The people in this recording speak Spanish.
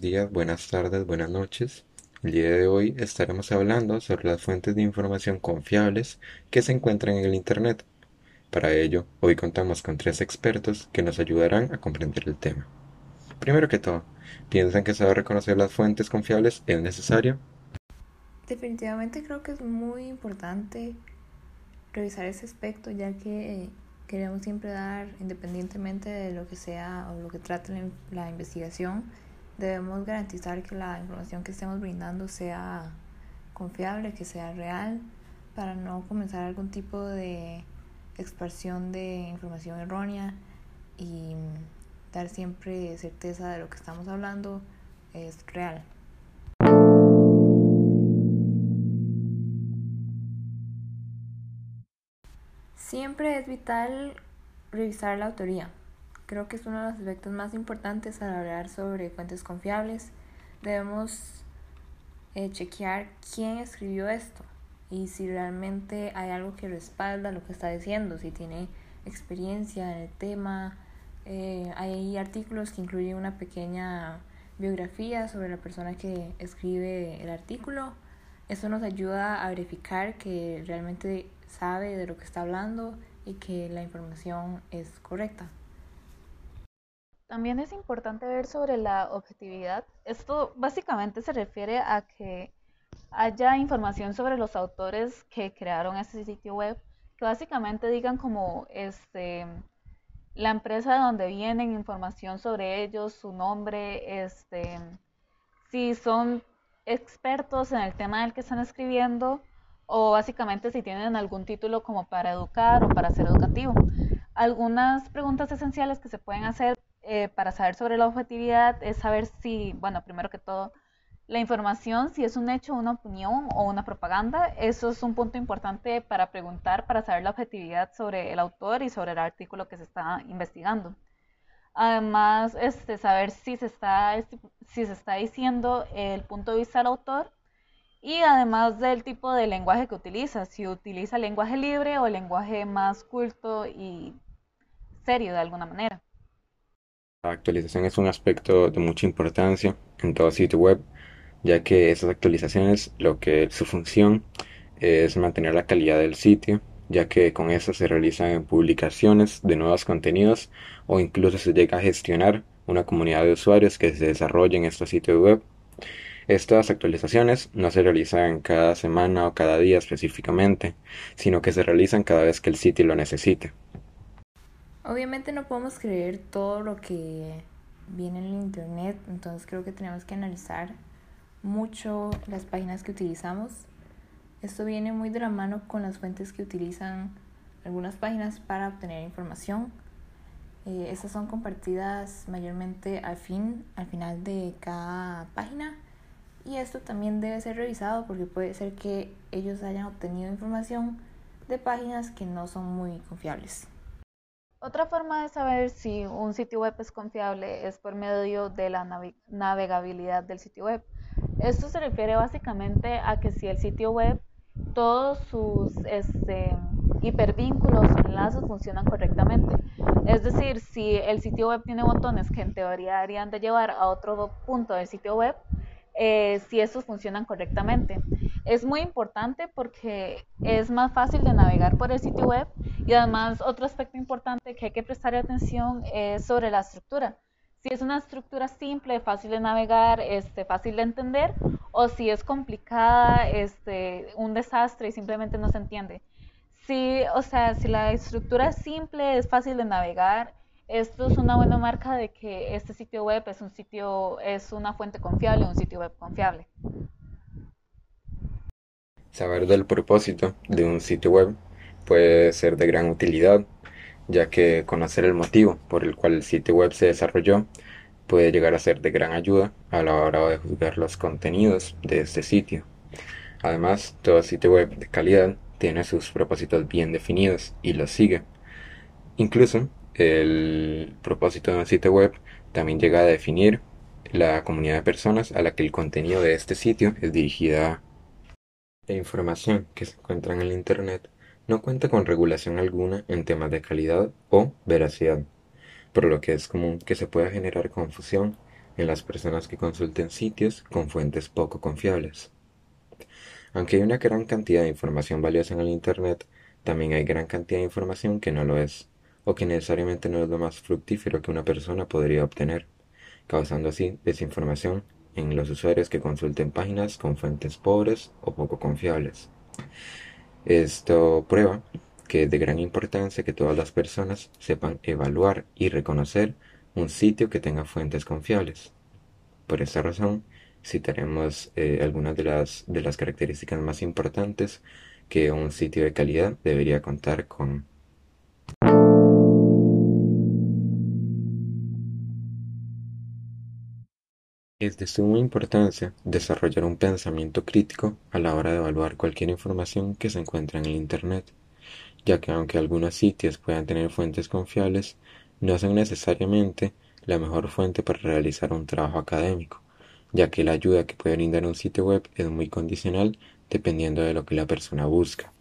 días, buenas tardes, buenas noches. El día de hoy estaremos hablando sobre las fuentes de información confiables que se encuentran en el Internet. Para ello, hoy contamos con tres expertos que nos ayudarán a comprender el tema. Primero que todo, ¿piensan que saber reconocer las fuentes confiables es necesario? Definitivamente creo que es muy importante revisar ese aspecto ya que queremos siempre dar, independientemente de lo que sea o lo que trate la, investigación, debemos garantizar que la información que estemos brindando sea confiable, que sea real, para no comenzar algún tipo de expansión de información errónea y dar siempre certeza de lo que estamos hablando es real. Siempre es vital revisar la autoría. Creo que es uno de los aspectos más importantes al hablar sobre fuentes confiables. Debemos eh, chequear quién escribió esto y si realmente hay algo que respalda lo que está diciendo, si tiene experiencia en el tema. Eh, hay artículos que incluyen una pequeña biografía sobre la persona que escribe el artículo. Eso nos ayuda a verificar que realmente sabe de lo que está hablando y que la información es correcta. También es importante ver sobre la objetividad. Esto básicamente se refiere a que haya información sobre los autores que crearon este sitio web, que básicamente digan como este la empresa de donde vienen, información sobre ellos, su nombre, este si son expertos en el tema del que están escribiendo o básicamente si tienen algún título como para educar o para ser educativo. Algunas preguntas esenciales que se pueden hacer eh, para saber sobre la objetividad es saber si, bueno, primero que todo, la información, si es un hecho, una opinión o una propaganda, eso es un punto importante para preguntar, para saber la objetividad sobre el autor y sobre el artículo que se está investigando. Además, este, saber si se, está, si se está diciendo el punto de vista del autor y además del tipo de lenguaje que utiliza, si utiliza lenguaje libre o lenguaje más culto y serio de alguna manera. La actualización es un aspecto de mucha importancia en todo sitio web, ya que esas actualizaciones, lo que su función es mantener la calidad del sitio, ya que con eso se realizan publicaciones de nuevos contenidos o incluso se llega a gestionar una comunidad de usuarios que se desarrollen en estos sitios web estas actualizaciones no se realizan cada semana o cada día específicamente, sino que se realizan cada vez que el sitio lo necesite. Obviamente no podemos creer todo lo que viene en el Internet, entonces creo que tenemos que analizar mucho las páginas que utilizamos. Esto viene muy de la mano con las fuentes que utilizan algunas páginas para obtener información. Eh, estas son compartidas mayormente al fin, al final de cada página y esto también debe ser revisado porque puede ser que ellos hayan obtenido información de páginas que no son muy confiables. Otra forma de saber si un sitio web es confiable es por medio de la navegabilidad del sitio web. Esto se refiere básicamente a que si el sitio web, todos sus este, hipervínculos o enlaces funcionan correctamente. Es decir, si el sitio web tiene botones que en teoría deberían de llevar a otro punto del sitio web, eh, si estos funcionan correctamente. Es muy importante porque es más fácil de navegar por el sitio web y además otro aspecto importante que hay que prestar atención es sobre la estructura. Si es una estructura simple, fácil de navegar, este, fácil de entender, o si es complicada, este, un desastre y simplemente no se entiende. Si, o sea, si la estructura es simple, es fácil de navegar, esto es una buena marca de que este sitio web es un sitio, es una fuente confiable, un sitio web confiable. Saber del propósito de un sitio web puede ser de gran utilidad, ya que conocer el motivo por el cual el sitio web se desarrolló puede llegar a ser de gran ayuda a la hora de juzgar los contenidos de este sitio. Además, todo sitio web de calidad tiene sus propósitos bien definidos y los sigue. Incluso el propósito de un sitio web también llega a definir la comunidad de personas a la que el contenido de este sitio es dirigida. La información que se encuentra en el Internet no cuenta con regulación alguna en temas de calidad o veracidad, por lo que es común que se pueda generar confusión en las personas que consulten sitios con fuentes poco confiables. Aunque hay una gran cantidad de información valiosa en el Internet, también hay gran cantidad de información que no lo es, o que necesariamente no es lo más fructífero que una persona podría obtener, causando así desinformación en los usuarios que consulten páginas con fuentes pobres o poco confiables. Esto prueba que es de gran importancia que todas las personas sepan evaluar y reconocer un sitio que tenga fuentes confiables. Por esta razón, citaremos eh, algunas de las, de las características más importantes que un sitio de calidad debería contar con. Es de suma importancia desarrollar un pensamiento crítico a la hora de evaluar cualquier información que se encuentra en el Internet, ya que aunque algunos sitios puedan tener fuentes confiables, no son necesariamente la mejor fuente para realizar un trabajo académico, ya que la ayuda que puede brindar un sitio web es muy condicional dependiendo de lo que la persona busca.